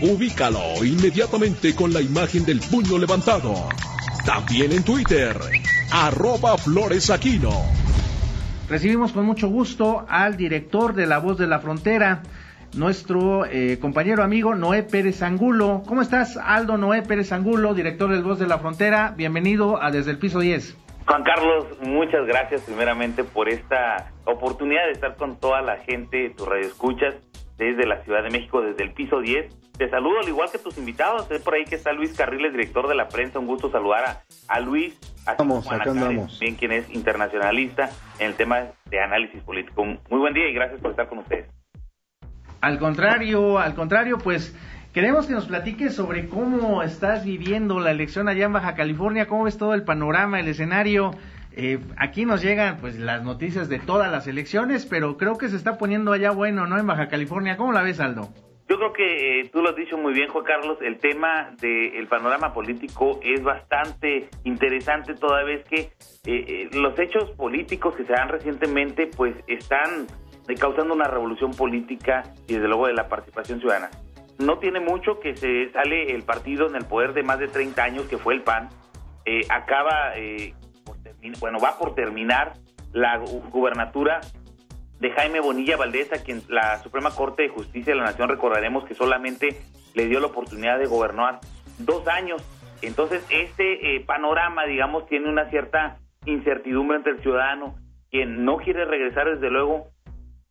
Ubícalo inmediatamente con la imagen del puño levantado. También en Twitter, arroba floresaquino. Recibimos con mucho gusto al director de La Voz de la Frontera, nuestro eh, compañero amigo Noé Pérez Angulo. ¿Cómo estás, Aldo Noé Pérez Angulo, director de Voz de la Frontera? Bienvenido a Desde el Piso 10. Juan Carlos, muchas gracias primeramente por esta oportunidad de estar con toda la gente, tus radioescuchas, desde la Ciudad de México, desde el piso 10. Te saludo al igual que tus invitados. Sé por ahí que está Luis Carriles, director de la prensa. Un gusto saludar a, Luis. Vamos, acá andamos. Bien, quien es internacionalista en el tema de análisis político. Muy buen día y gracias por estar con ustedes. Al contrario, al contrario, pues Queremos que nos platiques sobre cómo estás viviendo la elección allá en Baja California, cómo ves todo el panorama, el escenario. Eh, aquí nos llegan pues las noticias de todas las elecciones, pero creo que se está poniendo allá bueno, ¿no? En Baja California. ¿Cómo la ves, Aldo? Yo creo que eh, tú lo has dicho muy bien, Juan Carlos, el tema del panorama político es bastante interesante toda vez que eh, los hechos políticos que se dan recientemente pues están causando una revolución política y desde luego de la participación ciudadana no tiene mucho que se sale el partido en el poder de más de 30 años, que fue el PAN. Eh, acaba, eh, bueno, va por terminar la gubernatura de Jaime Bonilla Valdés, a quien la Suprema Corte de Justicia de la Nación recordaremos que solamente le dio la oportunidad de gobernar dos años. Entonces, este eh, panorama, digamos, tiene una cierta incertidumbre entre el ciudadano, quien no quiere regresar, desde luego,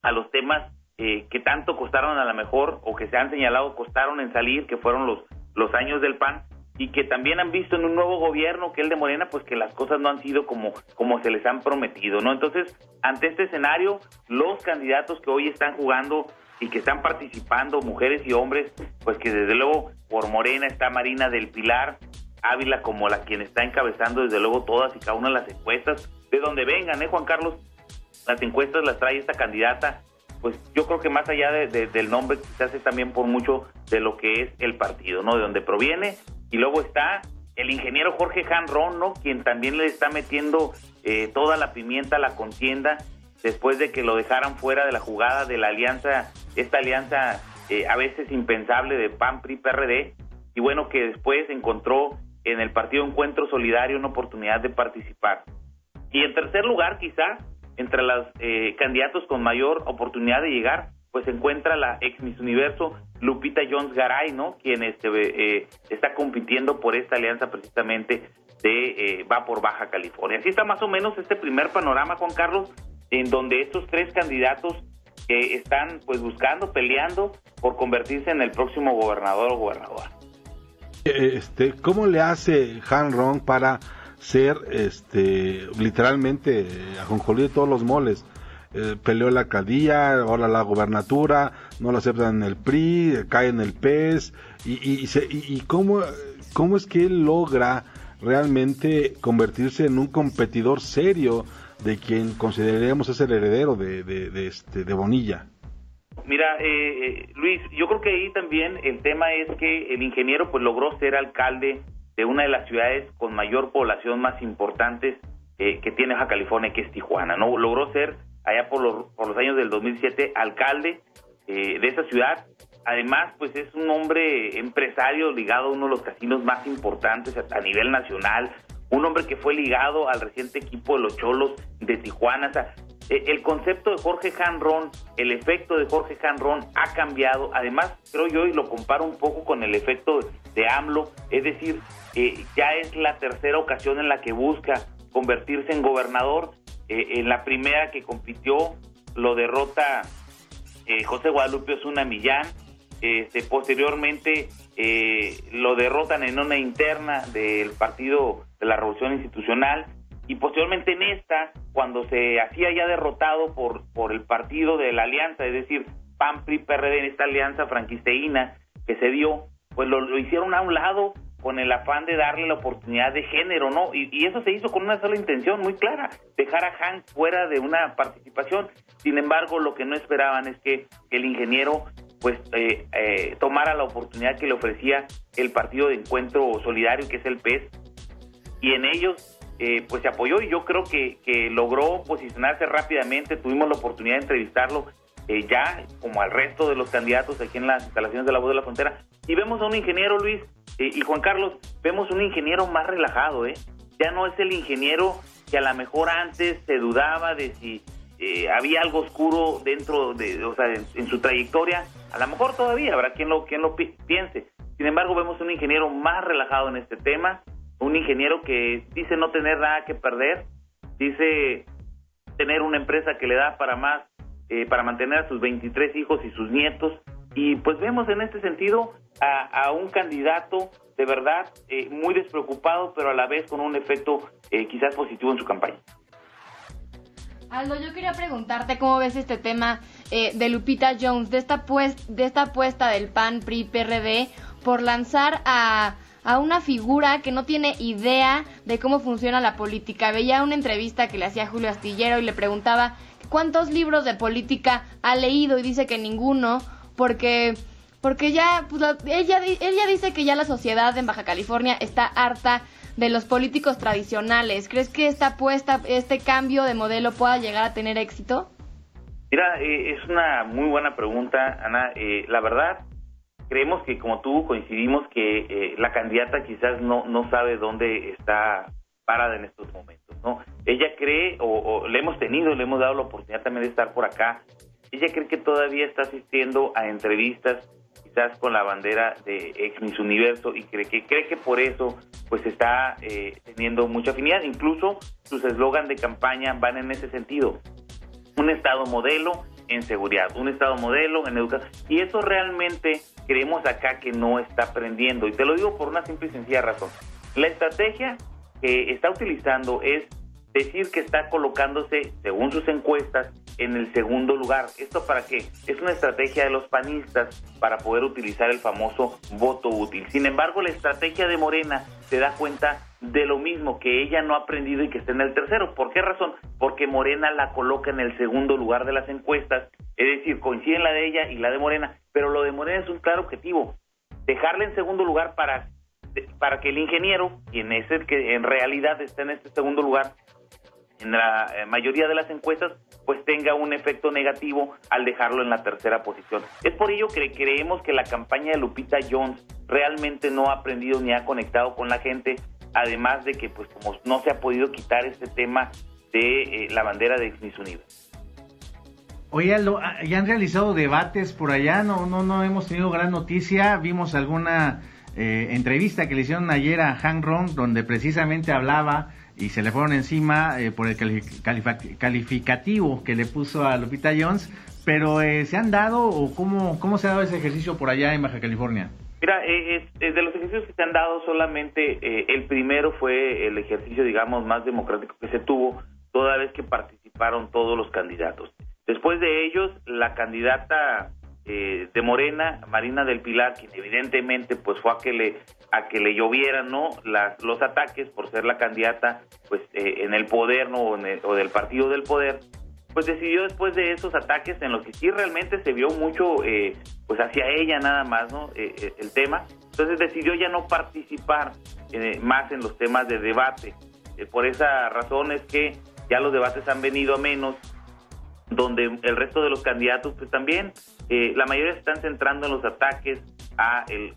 a los temas eh, que tanto costaron a lo mejor o que se han señalado costaron en salir, que fueron los, los años del PAN, y que también han visto en un nuevo gobierno, que el de Morena, pues que las cosas no han sido como, como se les han prometido, ¿no? Entonces, ante este escenario, los candidatos que hoy están jugando y que están participando, mujeres y hombres, pues que desde luego por Morena está Marina del Pilar, Ávila como la quien está encabezando desde luego todas y cada una de las encuestas, de donde vengan, ¿eh, Juan Carlos? Las encuestas las trae esta candidata pues yo creo que más allá del nombre quizás es también por mucho de lo que es el partido, ¿no? De donde proviene. Y luego está el ingeniero Jorge Ron, ¿no? Quien también le está metiendo eh, toda la pimienta a la contienda después de que lo dejaran fuera de la jugada de la alianza, esta alianza eh, a veces impensable de PAN, PRI, PRD. Y bueno, que después encontró en el partido Encuentro Solidario una oportunidad de participar. Y en tercer lugar, quizá, entre los eh, candidatos con mayor oportunidad de llegar, pues se encuentra la ex Miss Universo Lupita Jones Garay, ¿no? Quien este, eh, está compitiendo por esta alianza precisamente de eh, Va por Baja California. Así está más o menos este primer panorama, Juan Carlos, en donde estos tres candidatos están pues buscando, peleando por convertirse en el próximo gobernador o gobernadora. Este, ¿Cómo le hace Han Rong para ser este literalmente ajonjolí de todos los moles. Eh, peleó la alcaldía, ahora la gobernatura, no lo aceptan en el PRI, cae en el PES, y, y, y, cómo, cómo es que él logra realmente convertirse en un competidor serio de quien consideremos es el heredero de, de, este, de Bonilla. Mira, eh, eh, Luis, yo creo que ahí también el tema es que el ingeniero pues logró ser alcalde de una de las ciudades con mayor población más importantes eh, que tiene Baja California, que es Tijuana. ¿no? Logró ser, allá por los, por los años del 2007, alcalde eh, de esa ciudad. Además, pues es un hombre empresario ligado a uno de los casinos más importantes a, nivel nacional, un hombre que fue ligado al reciente equipo de los Cholos de Tijuana. O sea, eh, el concepto de Jorge Hanron, el efecto de Jorge Hanron ha cambiado. Además, creo yo, y lo comparo un poco con el efecto de AMLO, es decir, eh, ya es la tercera ocasión en la que busca convertirse en gobernador. Eh, en la primera que compitió lo derrota José Guadalupe Osuna Millán. Este, posteriormente lo derrotan en una interna del Partido de la Revolución Institucional y posteriormente en esta, cuando se hacía ya derrotado por, por el partido de la alianza, es decir, PAN, PRI, PRD, en esta alianza franquisteína que se dio, pues lo, hicieron a un lado con el afán de darle la oportunidad de género, ¿no? Y, eso se hizo con una sola intención muy clara, dejar a Hank fuera de una participación. Sin embargo, lo que no esperaban es que el ingeniero pues eh, eh, tomara la oportunidad que le ofrecía el Partido de Encuentro Solidario, que es el PES, y en ellos eh, pues se apoyó y yo creo que, que logró posicionarse rápidamente, tuvimos la oportunidad de entrevistarlo eh, ya como al resto de los candidatos aquí en las instalaciones de la voz de la frontera. Y vemos a un ingeniero, Luis eh, y Juan Carlos, vemos un ingeniero más relajado, ¿eh? Ya no es el ingeniero que a lo mejor antes se dudaba de si eh, había algo oscuro dentro de, o sea, en, su trayectoria. A lo mejor todavía habrá quien lo, quien lo piense. Sin embargo, vemos un ingeniero más relajado en este tema, un ingeniero que dice no tener nada que perder, dice tener una empresa que le da para más eh, para mantener a sus 23 hijos y sus nietos. Y pues vemos en este sentido a, un candidato de verdad eh, muy despreocupado, pero a la vez con un efecto eh, quizás positivo en su campaña. Aldo, yo quería preguntarte cómo ves este tema de Lupita Jones, de esta, pues, de esta apuesta del PAN, PRI, PRD, por lanzar a, a una figura que no tiene idea de cómo funciona la política. Veía una entrevista que le hacía Julio Astillero y le preguntaba cuántos libros de política ha leído y dice que ninguno, porque porque ya pues, ella ella dice que ya la sociedad en Baja California está harta de los políticos tradicionales. ¿Crees que esta apuesta, este cambio de modelo pueda llegar a tener éxito? Mira, eh, es una muy buena pregunta, Ana. Eh, la verdad, creemos que como tú coincidimos que eh, la candidata quizás no, no sabe dónde está parada en estos momentos, ¿no? Ella cree, o, le hemos tenido, le hemos dado la oportunidad también de estar por acá, ella cree que todavía está asistiendo a entrevistas quizás con la bandera de ex Miss Universo y cree que cree que por eso pues está eh, teniendo mucha afinidad. Incluso sus eslogan de campaña van en ese sentido. Un estado modelo en seguridad un estado modelo en educación. Y eso realmente creemos acá que no está aprendiendo. Y te lo digo por una simple y sencilla razón. La estrategia que está utilizando es decir que está colocándose, según sus encuestas, en el segundo lugar. ¿Esto para qué? Es una estrategia de los panistas para poder utilizar el famoso voto útil. Sin embargo, la estrategia de Morena se da cuenta de lo mismo, que ella no ha aprendido y que está en el tercero. ¿Por qué razón? Porque Morena la coloca en el segundo lugar de las encuestas, es decir, coinciden la de ella y la de Morena, pero lo de Morena es un claro objetivo, dejarla en segundo lugar para para que el ingeniero, quien es el que en realidad está en este segundo lugar, en la eh, mayoría de las encuestas, pues tenga un efecto negativo al dejarlo en la tercera posición. Es por ello que creemos que la campaña de Lupita Jones realmente no ha aprendido ni ha conectado con la gente, además de que pues como no se ha podido quitar este tema de eh, la bandera de Miss Unidos. Oye, ah, ya han realizado debates por allá, no, no, no hemos tenido gran noticia, vimos alguna eh, entrevista que le hicieron ayer a Han Ron, donde precisamente hablaba y se le fueron encima eh, por el calificativo que le puso a Lupita Jones, pero eh, ¿se han dado o cómo, cómo se ha dado ese ejercicio por allá en Baja California? Mira, de los ejercicios que se han dado solamente el primero fue el ejercicio, digamos, más democrático que se tuvo, toda vez que participaron todos los candidatos. Después de ellos, la candidata eh, de Morena, Marina del Pilar, quien evidentemente pues fue a que le a que le llovieran no Las, los ataques por ser la candidata pues eh, en el poder no o, del partido del poder pues decidió después de esos ataques en los que sí realmente se vio mucho eh, pues hacia ella nada más no el tema. Entonces decidió ya no participar más en los temas de debate. Por esa razón es que ya los debates han venido a menos donde el resto de los candidatos pues también eh, la mayoría se están centrando en los ataques a el,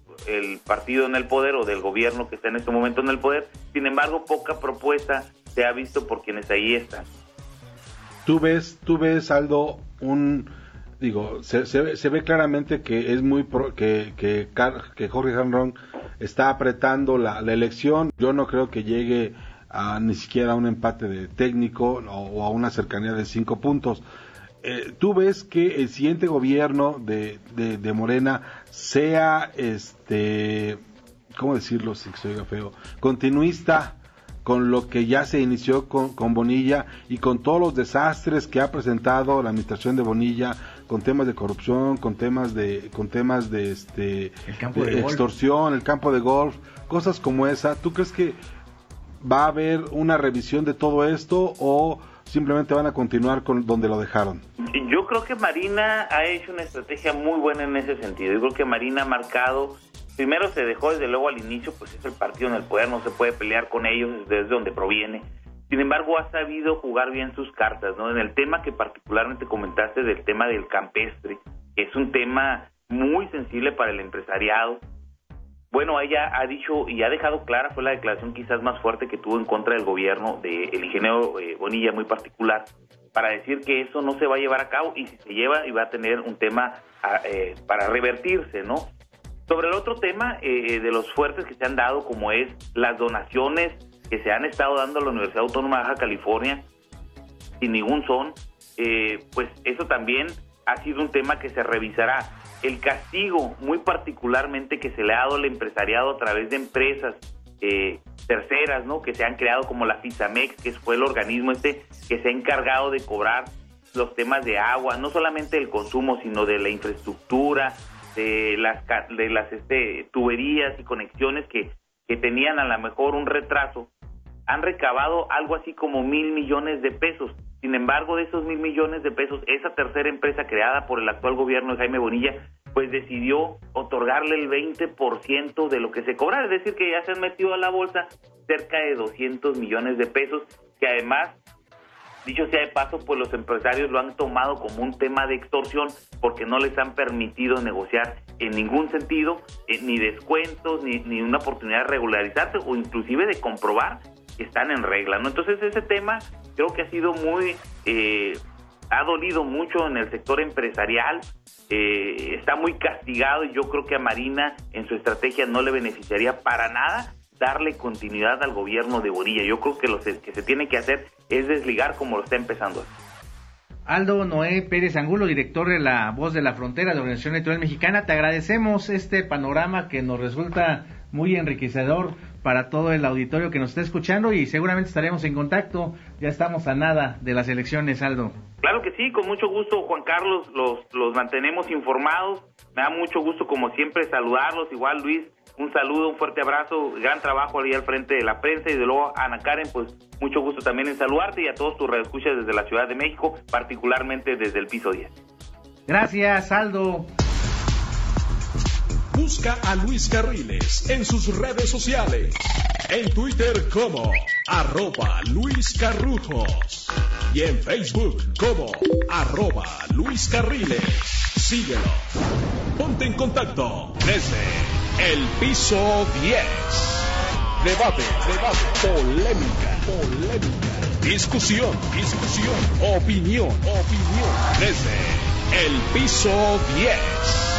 partido en el poder o del gobierno que está en este momento en el poder. Sin embargo, poca propuesta se ha visto por quienes ahí están. Tú ves, tú ves, Aldo, un digo, se, se, ve claramente que es muy que, que, que Jorge Hanron está apretando la, elección. Yo no creo que llegue a ni siquiera a un empate de técnico o a una cercanía de cinco puntos. Eh, tú ves que el siguiente gobierno de, de, Morena sea, este, ¿cómo decirlo si se oiga feo? Continuista con lo que ya se inició con, con, Bonilla y con todos los desastres que ha presentado la administración de Bonilla con temas de corrupción, con temas de con temas de este el campo de, extorsión, el campo de golf, cosas como esa, ¿tú crees que va a haber una revisión de todo esto o simplemente van a continuar con donde lo dejaron? Yo creo que Marina ha hecho una estrategia muy buena en ese sentido. Yo creo que Marina ha marcado, primero se dejó desde luego al inicio, pues es el partido en el poder, no se puede pelear con ellos desde donde proviene. Sin embargo, ha sabido jugar bien sus cartas, ¿no? En el tema que particularmente comentaste del tema del campestre, es un tema muy sensible para el empresariado. Bueno, ella ha dicho y ha dejado clara, fue la declaración quizás más fuerte que tuvo en contra del gobierno, del ingeniero eh, Bonilla muy particular, para decir que eso no se va a llevar a cabo y si se lleva y va a tener un tema ah, eh, para revertirse, ¿no? Sobre el otro tema eh, de los fuertes que se han dado, como es las donaciones que se han estado dando a la Universidad Autónoma de Baja California, sin ningún son, pues eso también ha sido un tema que se revisará el castigo muy particularmente que se le ha dado al empresariado a través de empresas eh, terceras, ¿no? Que se han creado como la FISAMEX, que fue el organismo este que se ha encargado de cobrar los temas de agua, no solamente del consumo, sino de la infraestructura, de las, de las este, tuberías y conexiones que, que tenían a lo mejor un retraso, han recabado algo así como mil millones de pesos. Sin embargo, de esos mil millones de pesos, esa tercera empresa creada por el actual gobierno de Jaime Bonilla, pues decidió otorgarle el 20% de lo que se cobra, es decir, que ya se han metido a la bolsa cerca de 200 millones de pesos, que además, dicho sea de paso, pues los empresarios lo han tomado como un tema de extorsión porque no les han permitido negociar en ningún sentido, eh, ni descuentos, ni, ni una oportunidad de regularizarse o inclusive de comprobar que están en regla, ¿no? Entonces ese tema creo que ha sido muy, eh, ha dolido mucho en el sector empresarial, eh, está muy castigado y yo creo que a Marina en su estrategia no le beneficiaría para nada darle continuidad al gobierno de Borilla. Yo creo que lo que se tiene que hacer es desligar como lo está empezando. Aldo Noé Pérez Angulo, director de La Voz de la Frontera de la Organización Electoral Mexicana, te agradecemos este panorama que nos resulta muy enriquecedor para todo el auditorio que nos está escuchando y seguramente estaremos en contacto. Ya estamos a nada de las elecciones, Aldo. Claro que sí, con mucho gusto, Juan Carlos, los, los mantenemos informados. Me da mucho gusto, como siempre, saludarlos. Igual, Luis, un saludo, un fuerte abrazo, gran trabajo ahí al frente de la prensa y de luego, Ana Karen, pues mucho gusto también en saludarte y a todos tus redescuchas desde la Ciudad de México, particularmente desde el piso 10. Gracias, Aldo. Busca a Luis Carriles en sus redes sociales. En Twitter como arroba Luis Carrujos. Y en Facebook como arroba Luis Carriles. Síguelo. Ponte en contacto desde el piso 10. Debate, debate, polémica, polémica. Discusión, discusión, opinión, opinión. Desde el piso 10